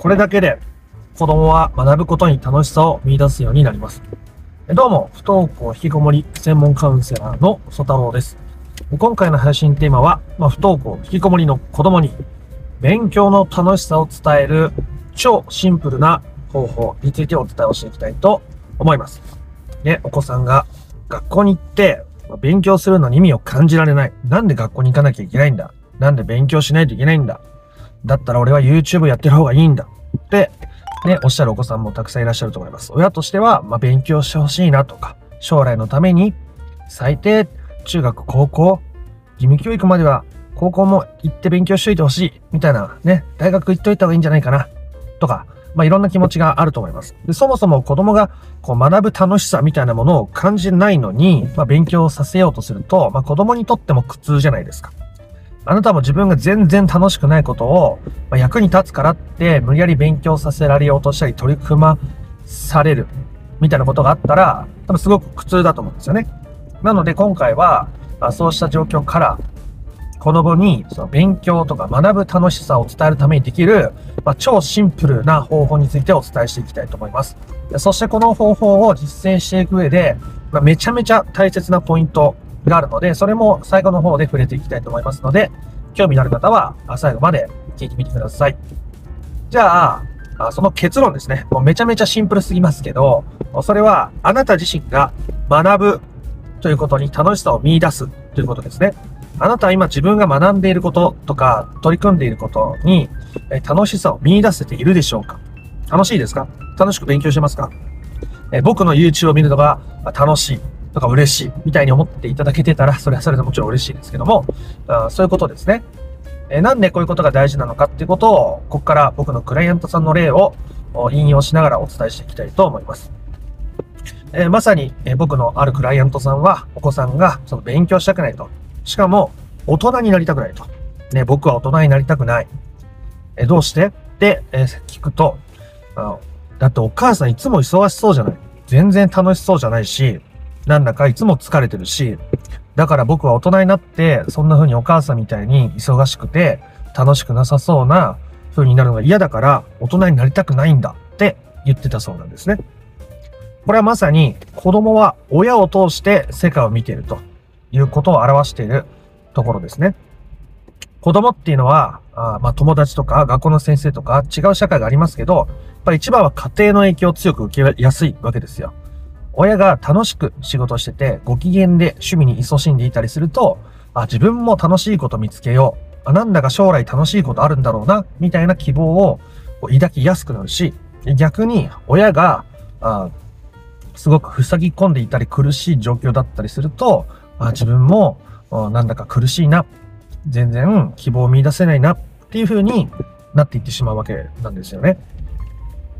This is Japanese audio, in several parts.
これだけで子供は学ぶことに楽しさを見出すようになります。どうも、不登校引きこもり専門カウンセラーの曽太郎です。今回の配信テーマは、まあ、不登校引きこもりの子供に勉強の楽しさを伝える超シンプルな方法についてお伝えをしていきたいと思います。ね、お子さんが学校に行って勉強するのに意味を感じられない。なんで学校に行かなきゃいけないんだなんで勉強しないといけないんだだったら俺は YouTube やってる方がいいんだってね、おっしゃるお子さんもたくさんいらっしゃると思います。親としては、まあ、勉強してほしいなとか、将来のために、最低、中学、高校、義務教育までは、高校も行って勉強しといてほしい、みたいな、ね、大学行っといた方がいいんじゃないかな、とか、まあ、いろんな気持ちがあると思います。でそもそも子供がこう学ぶ楽しさみたいなものを感じないのに、まあ、勉強させようとすると、まあ、子供にとっても苦痛じゃないですか。あなたも自分が全然楽しくないことを、まあ、役に立つからって無理やり勉強させられようとしたり取り組まされるみたいなことがあったら、多分すごく苦痛だと思うんですよね。なので今回は、あそうした状況から子供にその勉強とか学ぶ楽しさを伝えるためにできる、まあ、超シンプルな方法についてお伝えしていきたいと思います。そしてこの方法を実践していく上で、まあ、めちゃめちゃ大切なポイントがあるので、それも最後の方で触れていきたいと思いますので、興味のある方は最後まで聞いてみてください。じゃあ、その結論ですね。もうめちゃめちゃシンプルすぎますけど、それはあなた自身が学ぶということに楽しさを見出すということですね。あなたは今自分が学んでいることとか取り組んでいることに楽しさを見出せているでしょうか？楽しいですか？楽しく勉強してますか？僕の YouTube を見るのが楽しい。とか嬉しいみたいに思っていただけてたら、それはそれでもちろん嬉しいですけども、あそういうことですね。えなんでこういうことが大事なのかっていうことを、ここから僕のクライアントさんの例を引用しながらお伝えしていきたいと思います。えー、まさに、えー、僕のあるクライアントさんは、お子さんがその勉強したくないと。しかも、大人になりたくないと。ね、僕は大人になりたくない。えー、どうして？って、え聞くとあ、だってお母さんいつも忙しそうじゃない。全然楽しそうじゃないし、なんだかいつも疲れてるし、だから僕は大人になって、そんな風にお母さんみたいに忙しくて、楽しくなさそうな風になるのが嫌だから、大人になりたくないんだって言ってたそうなんですね。これはまさに子供は親を通して世界を見ているということを表しているところですね。子供っていうのは、あまあ友達とか学校の先生とか違う社会がありますけど、やっぱり一番は家庭の影響を強く受けやすいわけですよ。親が楽しく仕事してて、ご機嫌で趣味に勤しんでいたりすると、あ、自分も楽しいこと見つけよう。あ、なんだか将来楽しいことあるんだろうな、みたいな希望を抱きやすくなるし、逆に親が、あすごく塞ぎ込んでいたり苦しい状況だったりすると、あ自分もなんだか苦しいな、全然希望を見出せないなっていう風になっていってしまうわけなんですよね。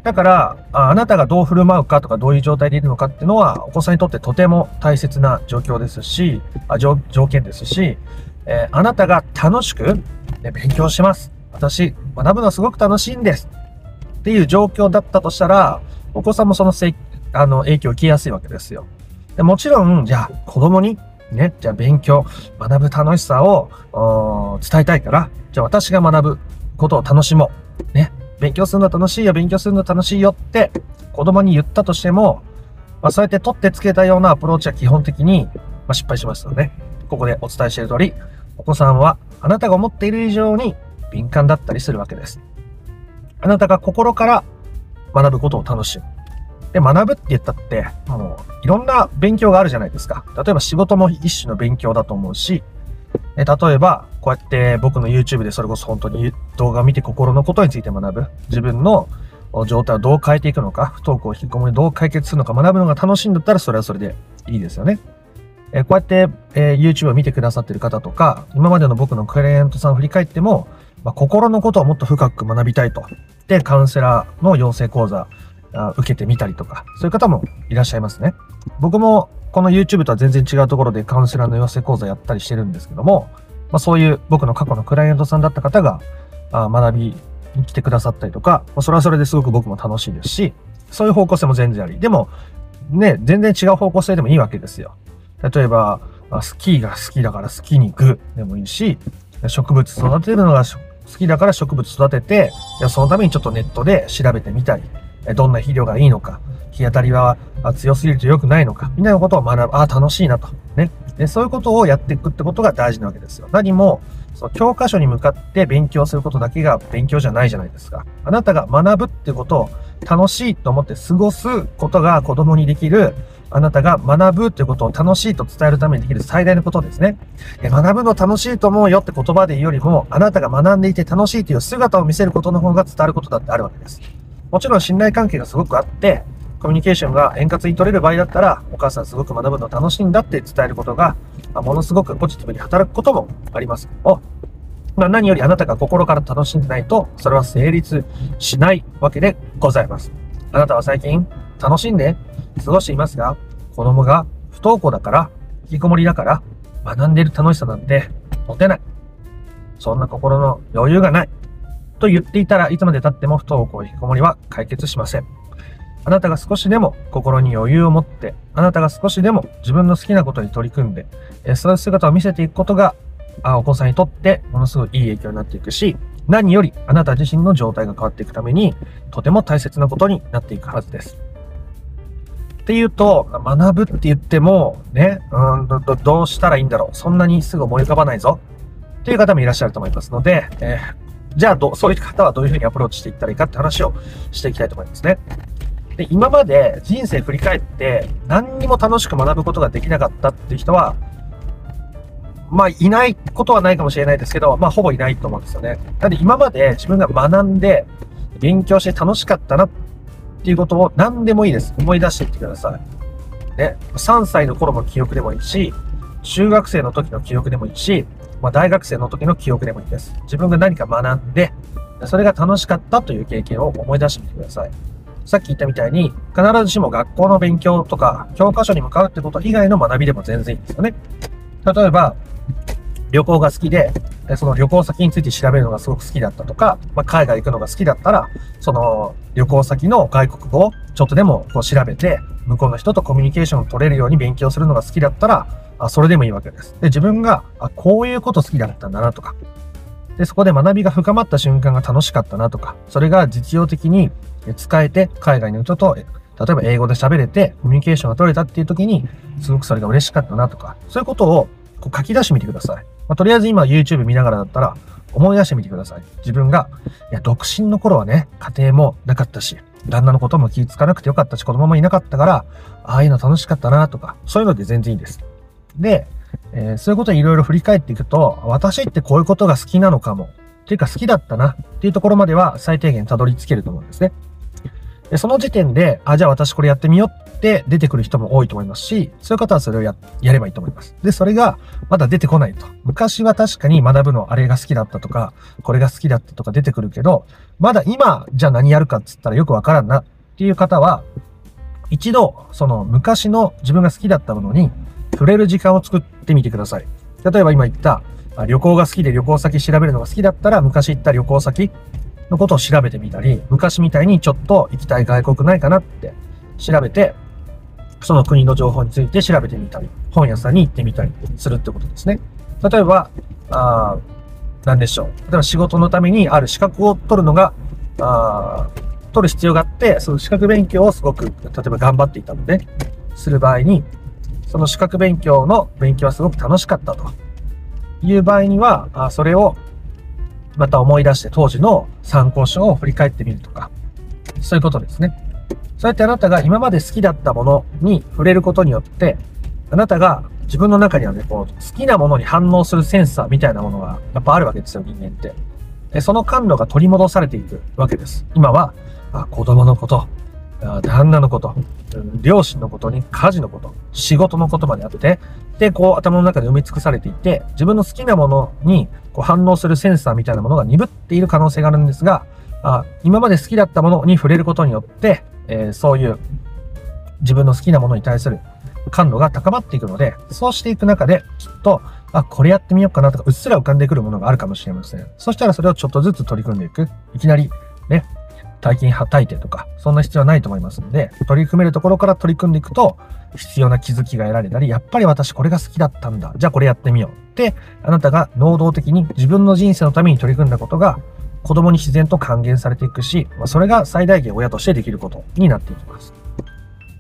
だから、あなたがどう振る舞うかとかどういう状態でいるのかっていうのは、お子さんにとってとても大切な状況ですし、あ条件ですし、えー、あなたが楽しく、ね、勉強します。私、学ぶのすごく楽しいんです。っていう状況だったとしたら、お子さんもそのせあの影響を受けやすいわけですよ。でもちろん、じゃあ子供に、ね、じゃあ勉強、学ぶ楽しさを伝えたいから、じゃあ私が学ぶことを楽しもう。ね。勉強するの楽しいよ、勉強するの楽しいよって子供に言ったとしても、まあ、そうやって取ってつけたようなアプローチは基本的に、ま、失敗しますので、ここでお伝えしている通り、お子さんはあなたが思っている以上に敏感だったりするわけです。あなたが心から学ぶことを楽しむ。で、学ぶって言ったって、もういろんな勉強があるじゃないですか。例えば仕事も一種の勉強だと思うし、え例えば、こうやって僕の YouTube でそれこそ本当に動画を見て心のことについて学ぶ。自分の状態をどう変えていくのか、不登校、引きこもりどう解決するのか学ぶのが楽しいんだったらそれはそれでいいですよね。えこうやって、え YouTube を見てくださってる方とか、今までの僕のクライアントさんを振り返っても、まあ、心のことをもっと深く学びたいと。で、カウンセラーの養成講座あ受けてみたりとか、そういう方もいらっしゃいますね。僕もこの YouTube とは全然違うところでカウンセラーの養成講座やったりしてるんですけども、まあ、そういう僕の過去のクライアントさんだった方があ学びに来てくださったりとか、まあ、それはそれですごく僕も楽しいですし、そういう方向性も全然あり。でも、ね、全然違う方向性でもいいわけですよ。例えば、スキーが好きだからスキーに行くでもいいし、植物育てるのが好きだから植物育てて、そのためにちょっとネットで調べてみたり、どんな肥料がいいのか、日当たりは強すぎると良くないのか、みたいなことを学ぶ。ああ、楽しいなと。ね。で、そういうことをやっていくってことが大事なわけですよ。何も、その教科書に向かって勉強することだけが勉強じゃないじゃないですか。あなたが学ぶってことを楽しいと思って過ごすことが子供にできる、あなたが学ぶってことを楽しいと伝えるためにできる最大のことですね。学ぶの楽しいと思うよって言葉で言うよりも、あなたが学んでいて楽しいという姿を見せることの方が伝わることだってあるわけです。もちろん信頼関係がすごくあって、コミュニケーションが円滑に取れる場合だったら、お母さんすごく学ぶの楽しいんだって伝えることが、ものすごくポジティブに働くこともあります。おまあ、何よりあなたが心から楽しんでないと、それは成立しないわけでございます。あなたは最近楽しんで過ごしていますが、子供が不登校だから、引きこもりだから、学んでいる楽しさなんて持てない。そんな心の余裕がない。と言っていたらいつまで経っても不登校引きこもりは解決しません。あなたが少しでも心に余裕を持って、あなたが少しでも自分の好きなことに取り組んで、そういう姿を見せていくことがあお子さんにとってものすごいいい影響になっていくし、何よりあなた自身の状態が変わっていくために、とても大切なことになっていくはずです。っていうと、学ぶって言っても、ね、うんど、うしたらいいんだろう。そんなにすぐ思い浮かばないぞ。っていう方もいらっしゃると思いますので、えー、じゃあど、そういう方はどういうふうにアプローチしていったらいいかって話をしていきたいと思いますね。で、今まで人生振り返って何にも楽しく学ぶことができなかったっていう人は、まあ、いないことはないかもしれないですけど、まあ、ほぼいないと思うんですよね。なんで、今まで自分が学んで、勉強して楽しかったなっていうことを何でもいいです。思い出してみてください。ね。3歳の頃の記憶でもいいし、中学生の時の記憶でもいいし、まあ、大学生の時の記憶でもいいです。自分が何か学んで、それが楽しかったという経験を思い出してみてください。さっき言ったみたいに、必ずしも学校の勉強とか、教科書に向かうってこと以外の学びでも全然いいんですよね。例えば、旅行が好きで、その旅行先について調べるのがすごく好きだったとか、まあ、海外行くのが好きだったら、その旅行先の外国語をちょっとでもこう調べて、向こうの人とコミュニケーションを取れるように勉強するのが好きだったら、あそれでもいいわけです。で、自分が、あ、こういうこと好きだったんだなとか、で、そこで学びが深まった瞬間が楽しかったなとか、それが実用的に使えて、海外の人と、例えば英語で喋れて、コミュニケーションが取れたっていう時に、すごくそれが嬉しかったなとか、そういうことをこう書き出してみてください。まあ、とりあえず今 YouTube 見ながらだったら思い出してみてください。自分が、いや、独身の頃はね、家庭もなかったし、旦那のことも気づかなくてよかったし、子供もいなかったから、ああいうの楽しかったなとか、そういうので全然いいです。で、えー、そういうことをいろいろ振り返っていくと、私ってこういうことが好きなのかも、っていうか好きだったなっていうところまでは最低限たどり着けると思うんですね。でその時点で、あ、じゃあ私これやってみようって出てくる人も多いと思いますし、そういう方はそれをや、やればいいと思います。で、それがまだ出てこないと。昔は確かに学ぶのあれが好きだったとか、これが好きだったとか出てくるけど、まだ今、じゃあ何やるかっつったらよくわからんなっていう方は、一度、その昔の自分が好きだったものに触れる時間を作ってみてください。例えば今言った、旅行が好きで旅行先調べるのが好きだったら、昔行った旅行先のことを調べてみたり、昔みたいにちょっと行きたい外国ないかなって調べて、その国の情報について調べてみたり、本屋さんに行ってみたりするってことですね。例えば、あ何でしょう。例えば仕事のためにある資格を取るのが、あ取る必要があって、その資格勉強をすごく、例えば頑張っていたので、する場合に、その資格勉強の勉強はすごく楽しかったという場合には、あそれをまた思い出して当時の参考書を振り返ってみるとか、そういうことですね。そうやってあなたが今まで好きだったものに触れることによって、あなたが自分の中にはね、こう、好きなものに反応するセンサーみたいなものがやっぱあるわけですよ、人間って。でその感度が取り戻されていくわけです。今は、あ子供のこと、旦那のこと、両親のことに家事のこと、仕事のことまであって、で、こう頭の中で埋め尽くされていて、自分の好きなものにこう反応するセンサーみたいなものが鈍っている可能性があるんですが、あ今まで好きだったものに触れることによって、えー、そういう自分の好きなものに対する感度が高まっていくので、そうしていく中で、きっと、あ、これやってみようかなとか、うっすら浮かんでくるものがあるかもしれません。そしたらそれをちょっとずつ取り組んでいく。いきなり、ね、大金はたいてとか、そんな必要はないと思いますので、取り組めるところから取り組んでいくと、必要な気づきが得られたり、やっぱり私これが好きだったんだ。じゃあこれやってみよう。って、あなたが能動的に自分の人生のために取り組んだことが、子供に自然と還元されていくし、ま、それが最大限親としてできることになっていきます。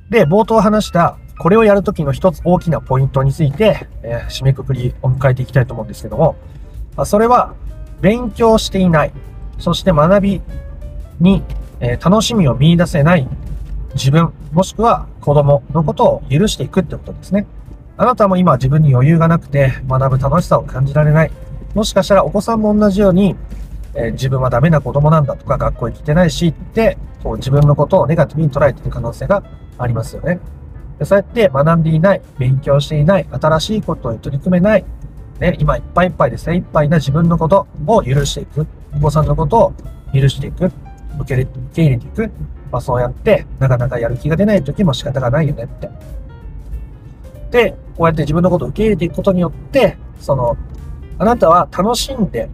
で、冒頭話した、これをやるときの一つ大きなポイントについて、えー締めくくりを迎えていきたいと思うんですけども、まそれは、勉強していない、そして学びに、え楽しみを見出せない自分、もしくは子供のことを許していくってことですね。あなたも今自分に余裕がなくて学ぶ楽しさを感じられない。もしかしたらお子さんも同じように、え自分はダメな子供なんだとか学校行ってないしって、こう自分のことをネガティブに捉えている可能性がありますよね。でそうやって学んでいない、勉強していない、新しいことに取り組めない、ね、今いっぱいいっぱいで精一杯な自分のことを許していく。お子さんのことを許していく。受け入れ受け入れていく。まあそうやって、なかなかやる気が出ない時も仕方がないよねって。で、こうやって自分のことを受け入れていくことによって、その、あなたは楽しんで、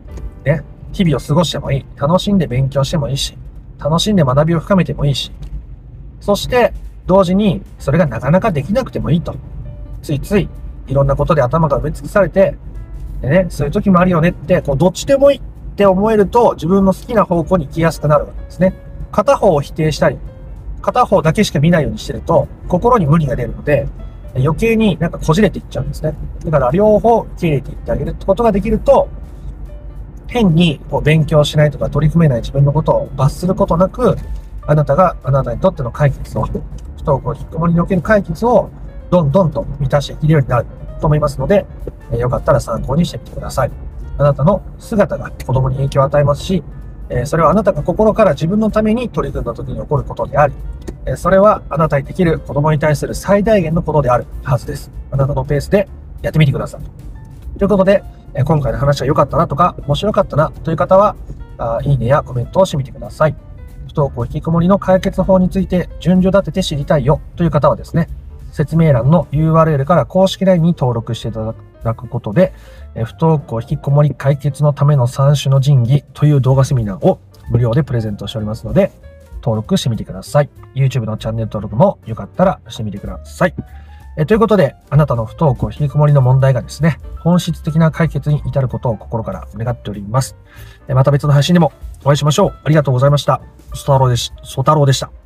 ね、日々を過ごしてもいい。楽しんで勉強してもいいし、楽しんで学びを深めてもいいし、そして、同時に、それがなかなかできなくてもいいと。ついつい、いろんなことで頭が埋め尽くされて、でね、そういう時もあるよねって、こう、どっちでもいいっって思えると、自分の好きな方向に行きやすくなるわけですね。片方を否定したり、片方だけしか見ないようにしてると、心に無理が出るので、余計になんかこじれていっちゃうんですね。だから両方受け入れていってあげるってことができると、変にこう勉強しないとか取り組めない自分のことを罰することなく、あなたがあなたにとっての解決を、不登校引きこもりにおける解決をどんどんと満たしていけるようになると思いますので、えーよかったら参考にしてみてください。あなたの姿が子供に影響を与えますし、えそれはあなたが心から自分のために取り組んだ時に起こることであり、えそれはあなたにできる子供に対する最大限のことであるはずです。あなたのペースでやってみてください。ということで、え今回の話は良かったなとか、面白かったなという方は、あいいねやコメントをしてみてください。不登校引きこもりの解決法について順序立てて知りたいよという方はですね、説明欄の URL から公式 LINE に登録していただくただくことで、え不登校引きこもり解決のための3種の神器という動画セミナーを無料でプレゼントしておりますので、登録してみてください。YouTube のチャンネル登録もよかったらしてみてください。えということで、あなたの不登校引きこもりの問題がですね、本質的な解決に至ることを心から願っております。えまた別の配信でもお会いしましょう。ありがとうございました。ソタロウでし、ソタロウでした。